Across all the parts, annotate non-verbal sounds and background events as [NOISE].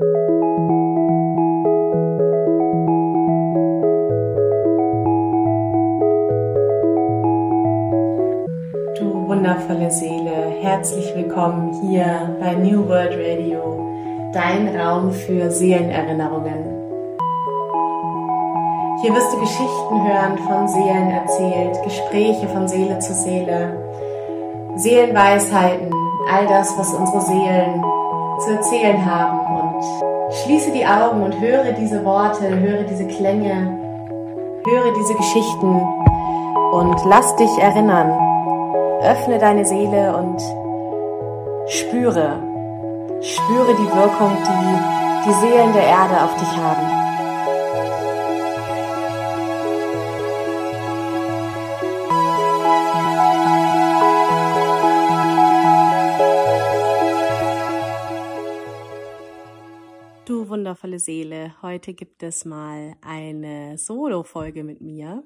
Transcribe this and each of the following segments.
Du wundervolle Seele, herzlich willkommen hier bei New World Radio, dein Raum für Seelenerinnerungen. Hier wirst du Geschichten hören, von Seelen erzählt, Gespräche von Seele zu Seele, Seelenweisheiten, all das, was unsere Seelen zu erzählen haben. Schließe die Augen und höre diese Worte, höre diese Klänge, höre diese Geschichten und lass dich erinnern. Öffne deine Seele und spüre, spüre die Wirkung, die die Seelen der Erde auf dich haben. Wundervolle Seele. Heute gibt es mal eine Solo-Folge mit mir.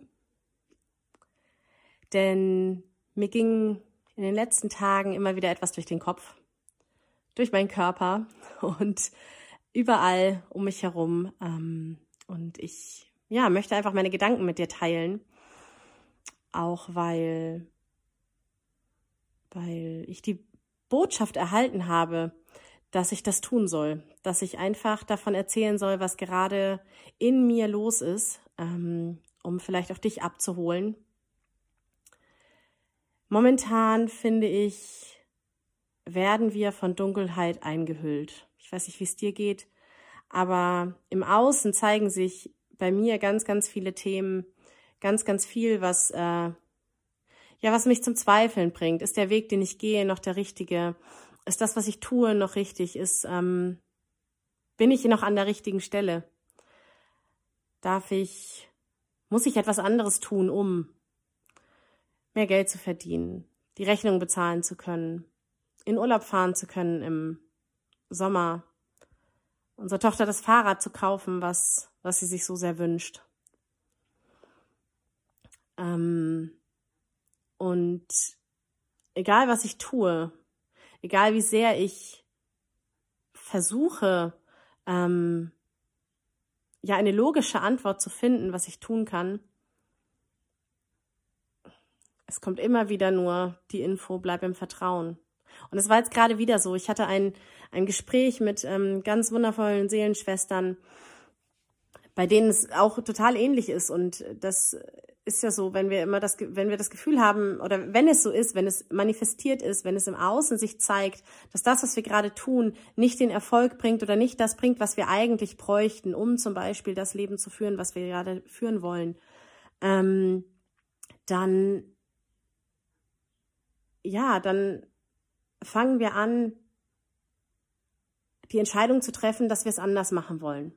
Denn mir ging in den letzten Tagen immer wieder etwas durch den Kopf, durch meinen Körper [LAUGHS] und überall um mich herum. Ähm, und ich ja, möchte einfach meine Gedanken mit dir teilen. Auch weil, weil ich die Botschaft erhalten habe, dass ich das tun soll, dass ich einfach davon erzählen soll, was gerade in mir los ist, ähm, um vielleicht auch dich abzuholen. Momentan finde ich, werden wir von Dunkelheit eingehüllt. Ich weiß nicht, wie es dir geht, aber im Außen zeigen sich bei mir ganz, ganz viele Themen, ganz, ganz viel, was äh, ja, was mich zum Zweifeln bringt. Ist der Weg, den ich gehe, noch der richtige? ist das, was ich tue, noch richtig? Ist, ähm, bin ich noch an der richtigen Stelle? Darf ich, muss ich etwas anderes tun, um mehr Geld zu verdienen, die Rechnung bezahlen zu können, in Urlaub fahren zu können im Sommer, unserer Tochter das Fahrrad zu kaufen, was, was sie sich so sehr wünscht. Ähm, und egal was ich tue, egal wie sehr ich versuche, ähm, ja, eine logische Antwort zu finden, was ich tun kann, es kommt immer wieder nur die Info, bleib im Vertrauen. Und es war jetzt gerade wieder so. Ich hatte ein, ein Gespräch mit ähm, ganz wundervollen Seelenschwestern, bei denen es auch total ähnlich ist. Und das ist ja so, wenn wir immer das, wenn wir das Gefühl haben, oder wenn es so ist, wenn es manifestiert ist, wenn es im Außen sich zeigt, dass das, was wir gerade tun, nicht den Erfolg bringt oder nicht das bringt, was wir eigentlich bräuchten, um zum Beispiel das Leben zu führen, was wir gerade führen wollen, ähm, dann, ja, dann fangen wir an, die Entscheidung zu treffen, dass wir es anders machen wollen.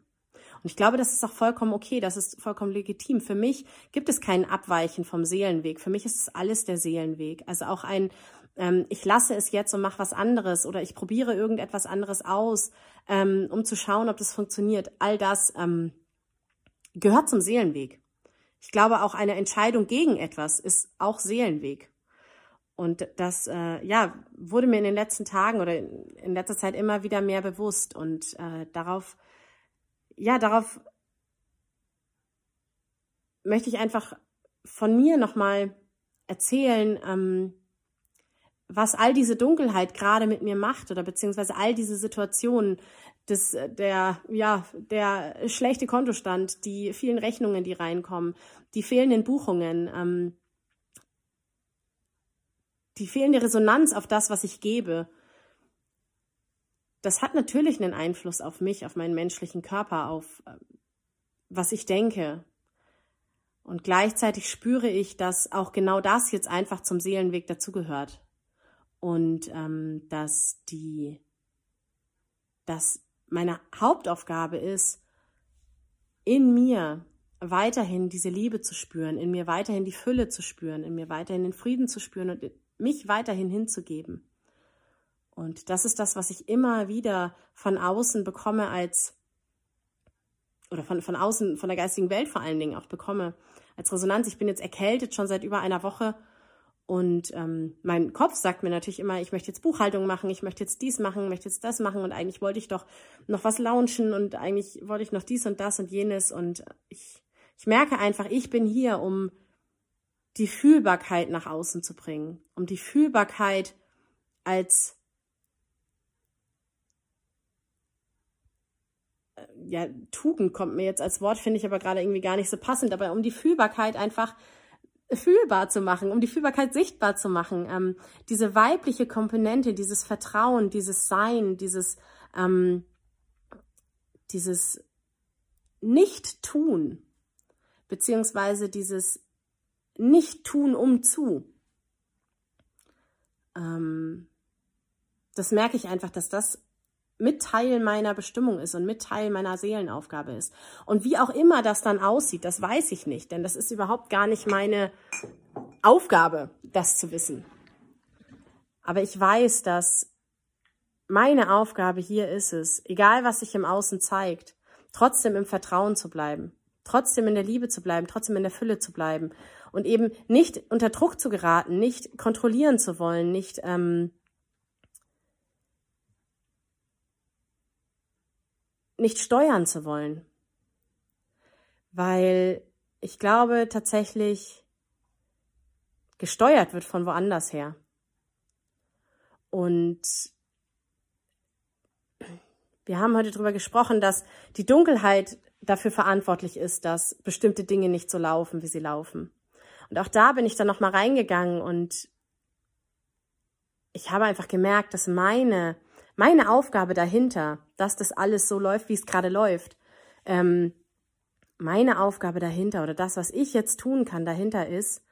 Und ich glaube, das ist auch vollkommen okay, das ist vollkommen legitim. Für mich gibt es kein Abweichen vom Seelenweg. Für mich ist es alles der Seelenweg. Also auch ein, ähm, ich lasse es jetzt und mache was anderes oder ich probiere irgendetwas anderes aus, ähm, um zu schauen, ob das funktioniert. All das ähm, gehört zum Seelenweg. Ich glaube, auch eine Entscheidung gegen etwas ist auch Seelenweg. Und das, äh, ja, wurde mir in den letzten Tagen oder in letzter Zeit immer wieder mehr bewusst. Und äh, darauf ja, darauf möchte ich einfach von mir nochmal erzählen, ähm, was all diese Dunkelheit gerade mit mir macht oder beziehungsweise all diese Situationen, des, der, ja, der schlechte Kontostand, die vielen Rechnungen, die reinkommen, die fehlenden Buchungen, ähm, die fehlende Resonanz auf das, was ich gebe das hat natürlich einen Einfluss auf mich, auf meinen menschlichen Körper, auf äh, was ich denke. Und gleichzeitig spüre ich, dass auch genau das jetzt einfach zum Seelenweg dazugehört. Und ähm, dass die, dass meine Hauptaufgabe ist, in mir weiterhin diese Liebe zu spüren, in mir weiterhin die Fülle zu spüren, in mir weiterhin den Frieden zu spüren und mich weiterhin hinzugeben. Und das ist das, was ich immer wieder von außen bekomme als, oder von, von außen, von der geistigen Welt vor allen Dingen auch bekomme, als Resonanz. Ich bin jetzt erkältet schon seit über einer Woche Und ähm, mein Kopf sagt mir natürlich immer, ich möchte jetzt Buchhaltung machen, ich möchte jetzt dies machen, möchte jetzt das machen und eigentlich wollte ich doch noch was launchen und eigentlich wollte ich noch dies und das und jenes und ich, ich merke einfach, ich bin hier, um die Fühlbarkeit nach außen zu bringen, um die Fühlbarkeit als äh, ja, Tugend kommt mir jetzt als Wort, finde ich aber gerade irgendwie gar nicht so passend, aber um die Fühlbarkeit einfach fühlbar zu machen, um die Fühlbarkeit sichtbar zu machen. Ähm, diese weibliche Komponente, dieses Vertrauen, dieses Sein, dieses, ähm, dieses Nicht-Tun, beziehungsweise dieses Nicht-Tun um zu. Ähm, das merke ich einfach, dass das mit Teil meiner Bestimmung ist und mit Teil meiner Seelenaufgabe ist. Und wie auch immer das dann aussieht, das weiß ich nicht, denn das ist überhaupt gar nicht meine Aufgabe, das zu wissen. Aber ich weiß, dass meine Aufgabe hier ist es, egal was sich im Außen zeigt, trotzdem im Vertrauen zu bleiben, trotzdem in der Liebe zu bleiben, trotzdem in der Fülle zu bleiben und eben nicht unter Druck zu geraten, nicht kontrollieren zu wollen, nicht ähm, nicht steuern zu wollen. Weil ich glaube tatsächlich, gesteuert wird von woanders her. Und wir haben heute darüber gesprochen, dass die Dunkelheit dafür verantwortlich ist, dass bestimmte Dinge nicht so laufen, wie sie laufen. Und auch da bin ich dann nochmal reingegangen und ich habe einfach gemerkt, dass meine meine Aufgabe dahinter, dass das alles so läuft, wie es gerade läuft, ähm, meine Aufgabe dahinter oder das, was ich jetzt tun kann dahinter ist,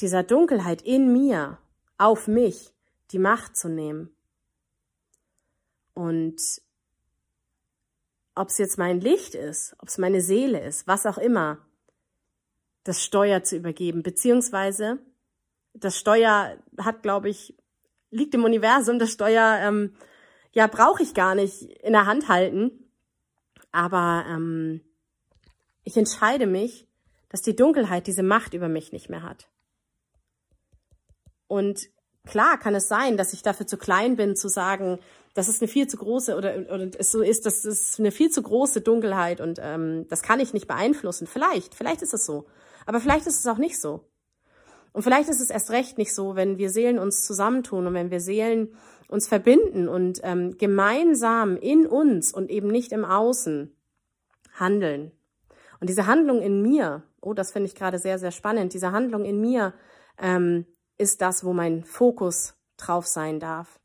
dieser Dunkelheit in mir, auf mich, die Macht zu nehmen. Und ob es jetzt mein Licht ist, ob es meine Seele ist, was auch immer, das Steuer zu übergeben, beziehungsweise das Steuer hat, glaube ich, liegt im Universum, das Steuer, ähm, ja, brauche ich gar nicht in der Hand halten. Aber ähm, ich entscheide mich, dass die Dunkelheit diese Macht über mich nicht mehr hat. Und klar kann es sein, dass ich dafür zu klein bin, zu sagen, das ist eine viel zu große oder, oder es so ist, das ist eine viel zu große Dunkelheit und ähm, das kann ich nicht beeinflussen. Vielleicht, vielleicht ist es so. Aber vielleicht ist es auch nicht so. Und vielleicht ist es erst recht nicht so, wenn wir Seelen uns zusammentun und wenn wir Seelen uns verbinden und ähm, gemeinsam in uns und eben nicht im Außen handeln. Und diese Handlung in mir, oh, das finde ich gerade sehr, sehr spannend, diese Handlung in mir ähm, ist das, wo mein Fokus drauf sein darf.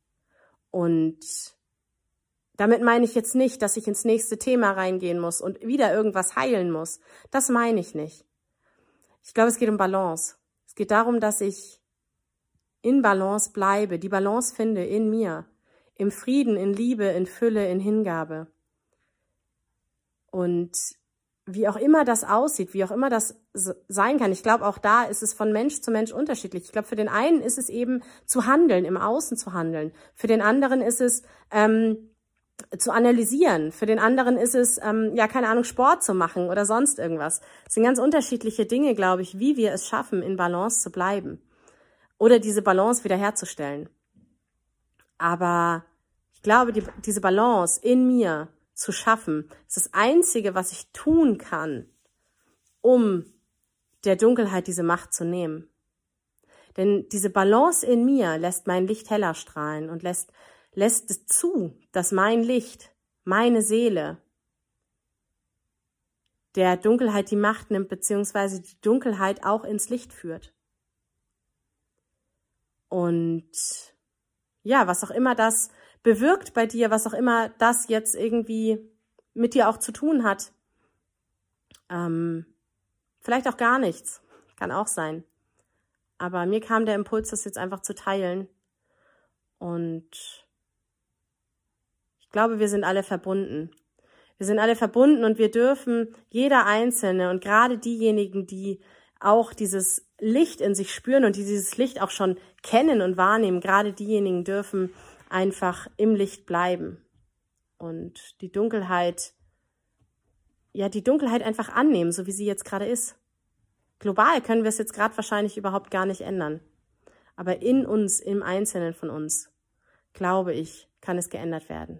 Und damit meine ich jetzt nicht, dass ich ins nächste Thema reingehen muss und wieder irgendwas heilen muss. Das meine ich nicht. Ich glaube, es geht um Balance geht darum, dass ich in Balance bleibe, die Balance finde in mir, im Frieden, in Liebe, in Fülle, in Hingabe. Und wie auch immer das aussieht, wie auch immer das sein kann, ich glaube, auch da ist es von Mensch zu Mensch unterschiedlich. Ich glaube, für den einen ist es eben zu handeln, im Außen zu handeln. Für den anderen ist es ähm, zu analysieren. Für den anderen ist es, ähm, ja, keine Ahnung, Sport zu machen oder sonst irgendwas. Es sind ganz unterschiedliche Dinge, glaube ich, wie wir es schaffen, in Balance zu bleiben oder diese Balance wiederherzustellen. Aber ich glaube, die, diese Balance in mir zu schaffen, ist das Einzige, was ich tun kann, um der Dunkelheit diese Macht zu nehmen. Denn diese Balance in mir lässt mein Licht heller strahlen und lässt lässt es zu, dass mein Licht, meine Seele der Dunkelheit die Macht nimmt, beziehungsweise die Dunkelheit auch ins Licht führt. Und ja, was auch immer das bewirkt bei dir, was auch immer das jetzt irgendwie mit dir auch zu tun hat, ähm, vielleicht auch gar nichts, kann auch sein. Aber mir kam der Impuls, das jetzt einfach zu teilen. Und glaube, wir sind alle verbunden. Wir sind alle verbunden und wir dürfen, jeder Einzelne und gerade diejenigen, die auch dieses Licht in sich spüren und die dieses Licht auch schon kennen und wahrnehmen, gerade diejenigen dürfen einfach im Licht bleiben und die Dunkelheit, ja, die Dunkelheit einfach annehmen, so wie sie jetzt gerade ist. Global können wir es jetzt gerade wahrscheinlich überhaupt gar nicht ändern. Aber in uns, im Einzelnen von uns, glaube ich, kann es geändert werden.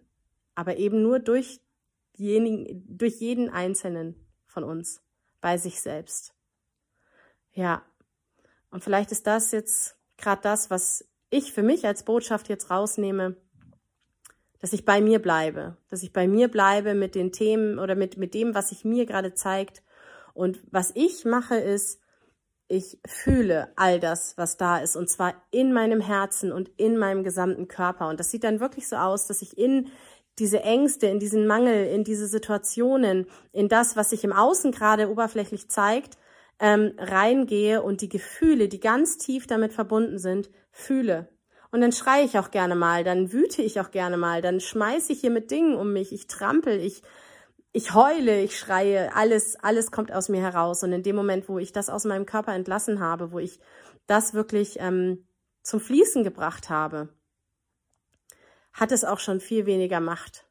Aber eben nur durch, jenigen, durch jeden Einzelnen von uns, bei sich selbst. Ja, und vielleicht ist das jetzt gerade das, was ich für mich als Botschaft jetzt rausnehme, dass ich bei mir bleibe, dass ich bei mir bleibe mit den Themen oder mit, mit dem, was sich mir gerade zeigt. Und was ich mache ist, ich fühle all das, was da ist, und zwar in meinem Herzen und in meinem gesamten Körper. Und das sieht dann wirklich so aus, dass ich in diese Ängste, in diesen Mangel, in diese Situationen, in das, was sich im Außen gerade oberflächlich zeigt, ähm, reingehe und die Gefühle, die ganz tief damit verbunden sind, fühle. Und dann schreie ich auch gerne mal, dann wüte ich auch gerne mal, dann schmeiße ich hier mit Dingen um mich, ich trampel, ich, ich heule, ich schreie, alles, alles kommt aus mir heraus. Und in dem Moment, wo ich das aus meinem Körper entlassen habe, wo ich das wirklich ähm, zum Fließen gebracht habe, hat es auch schon viel weniger Macht.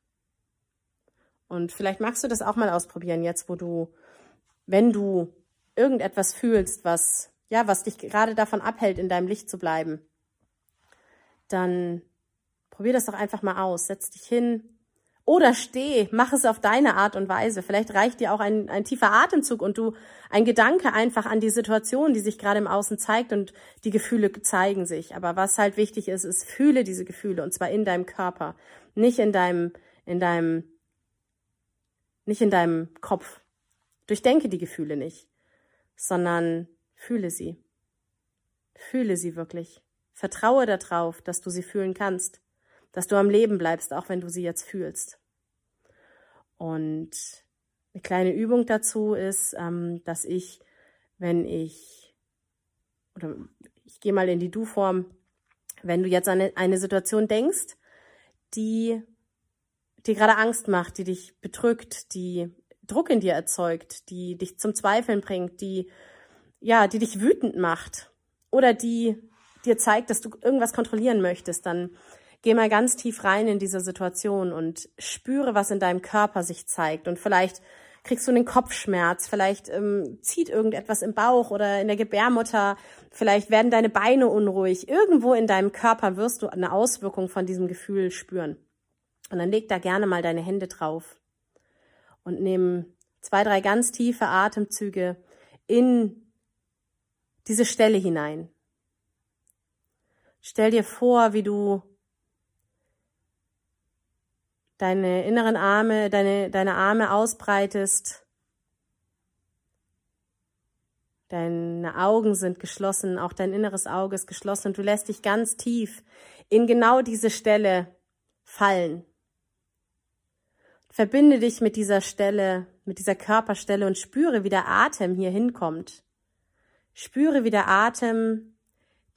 Und vielleicht magst du das auch mal ausprobieren, jetzt wo du, wenn du irgendetwas fühlst, was, ja, was dich gerade davon abhält, in deinem Licht zu bleiben, dann probier das doch einfach mal aus. Setz dich hin oder steh, mach es auf deine Art und Weise. Vielleicht reicht dir auch ein, ein tiefer Atemzug und du ein Gedanke einfach an die Situation, die sich gerade im Außen zeigt und die Gefühle zeigen sich. Aber was halt wichtig ist, ist, fühle diese Gefühle und zwar in deinem Körper, nicht in deinem, in deinem, nicht in deinem Kopf. Durchdenke die Gefühle nicht sondern fühle sie. Fühle sie wirklich. Vertraue darauf, dass du sie fühlen kannst, dass du am Leben bleibst, auch wenn du sie jetzt fühlst. Und eine kleine Übung dazu ist, ähm, dass ich, wenn ich, oder ich gehe mal in die Du-Form, wenn du jetzt an eine, eine Situation denkst, die dir gerade Angst macht, die dich bedrückt, die Druck in dir erzeugt, die dich zum Zweifeln bringt, die, ja, die dich wütend macht oder die dir zeigt, dass du irgendwas kontrollieren möchtest, dann geh mal ganz tief rein in diese Situation und spüre, was in deinem Körper sich zeigt. Und vielleicht kriegst du einen Kopfschmerz, vielleicht ähm, zieht irgendetwas im Bauch oder in der Gebärmutter, vielleicht werden deine Beine unruhig. Irgendwo in deinem Körper wirst du eine Auswirkung von diesem Gefühl spüren. Und dann leg da gerne mal deine Hände drauf und nimm zwei, drei ganz tiefe Atemzüge in diese Stelle hinein. Stell dir vor, wie du deine inneren Arme, deine, deine Arme ausbreitest. Deine Augen sind geschlossen, auch dein inneres Auge ist geschlossen und du lässt dich ganz tief in genau diese Stelle fallen. Verbinde dich mit dieser Stelle, mit dieser Körperstelle und spüre, wie der Atem hier hinkommt. Spüre, wie der Atem,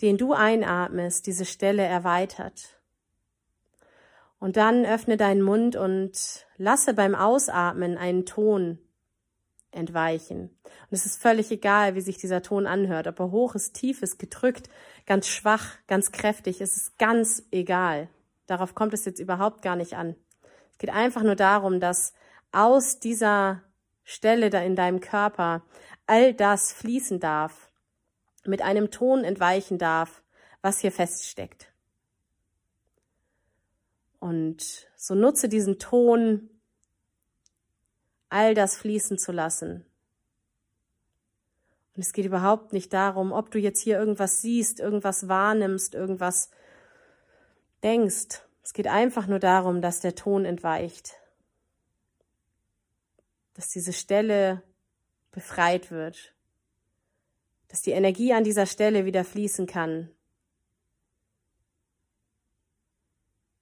den du einatmest, diese Stelle erweitert. Und dann öffne deinen Mund und lasse beim Ausatmen einen Ton entweichen. Und es ist völlig egal, wie sich dieser Ton anhört, ob er hoch ist, tief ist, gedrückt, ganz schwach, ganz kräftig, es ist ganz egal. Darauf kommt es jetzt überhaupt gar nicht an geht einfach nur darum, dass aus dieser Stelle da in deinem Körper all das fließen darf, mit einem Ton entweichen darf, was hier feststeckt. Und so nutze diesen Ton, all das fließen zu lassen. Und es geht überhaupt nicht darum, ob du jetzt hier irgendwas siehst, irgendwas wahrnimmst, irgendwas denkst. Es geht einfach nur darum, dass der Ton entweicht, dass diese Stelle befreit wird, dass die Energie an dieser Stelle wieder fließen kann.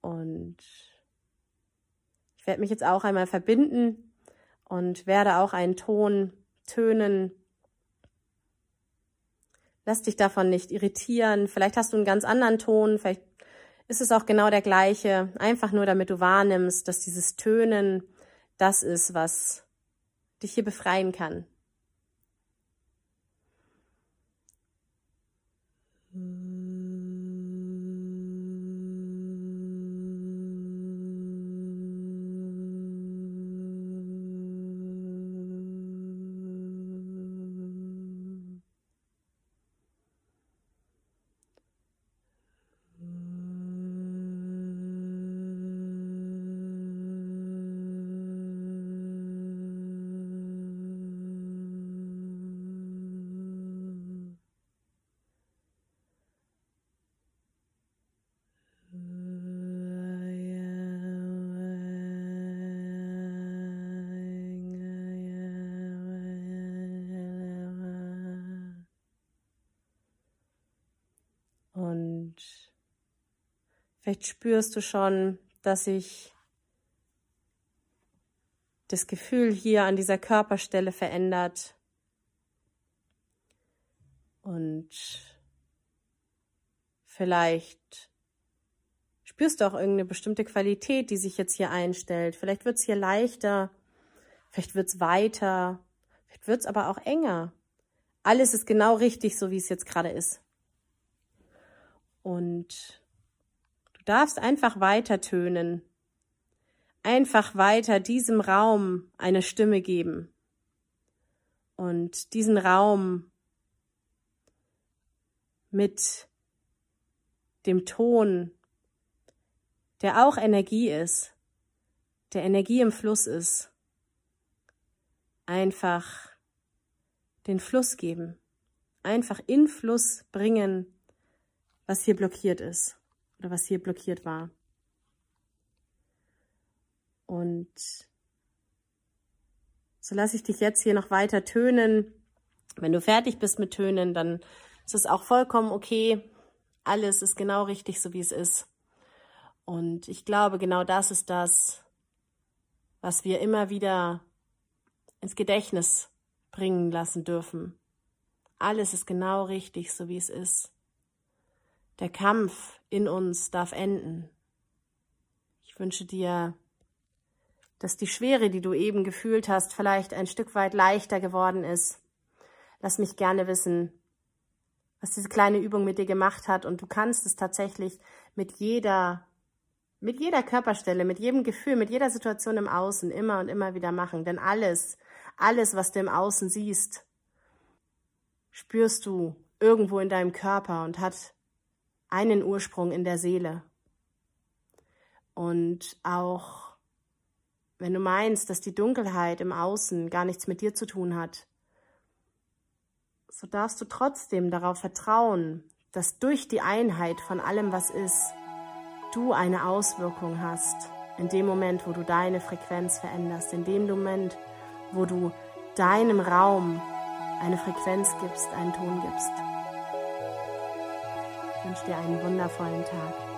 Und ich werde mich jetzt auch einmal verbinden und werde auch einen Ton tönen. Lass dich davon nicht irritieren. Vielleicht hast du einen ganz anderen Ton, vielleicht ist es auch genau der gleiche, einfach nur damit du wahrnimmst, dass dieses Tönen das ist, was dich hier befreien kann. Vielleicht spürst du schon, dass sich das Gefühl hier an dieser Körperstelle verändert. Und vielleicht spürst du auch irgendeine bestimmte Qualität, die sich jetzt hier einstellt. Vielleicht wird es hier leichter, vielleicht wird es weiter, vielleicht wird es aber auch enger. Alles ist genau richtig, so wie es jetzt gerade ist. Und darfst einfach weiter tönen. Einfach weiter diesem Raum eine Stimme geben. Und diesen Raum mit dem Ton, der auch Energie ist, der Energie im Fluss ist, einfach den Fluss geben, einfach in Fluss bringen, was hier blockiert ist oder was hier blockiert war. Und so lasse ich dich jetzt hier noch weiter tönen. Wenn du fertig bist mit Tönen, dann ist es auch vollkommen okay. Alles ist genau richtig, so wie es ist. Und ich glaube, genau das ist das, was wir immer wieder ins Gedächtnis bringen lassen dürfen. Alles ist genau richtig, so wie es ist. Der Kampf in uns darf enden. Ich wünsche dir, dass die Schwere, die du eben gefühlt hast, vielleicht ein Stück weit leichter geworden ist. Lass mich gerne wissen, was diese kleine Übung mit dir gemacht hat und du kannst es tatsächlich mit jeder mit jeder Körperstelle, mit jedem Gefühl, mit jeder Situation im Außen immer und immer wieder machen, denn alles alles, was du im Außen siehst, spürst du irgendwo in deinem Körper und hat einen Ursprung in der Seele. Und auch wenn du meinst, dass die Dunkelheit im Außen gar nichts mit dir zu tun hat, so darfst du trotzdem darauf vertrauen, dass durch die Einheit von allem, was ist, du eine Auswirkung hast. In dem Moment, wo du deine Frequenz veränderst, in dem Moment, wo du deinem Raum eine Frequenz gibst, einen Ton gibst. Ich wünsche dir einen wundervollen Tag.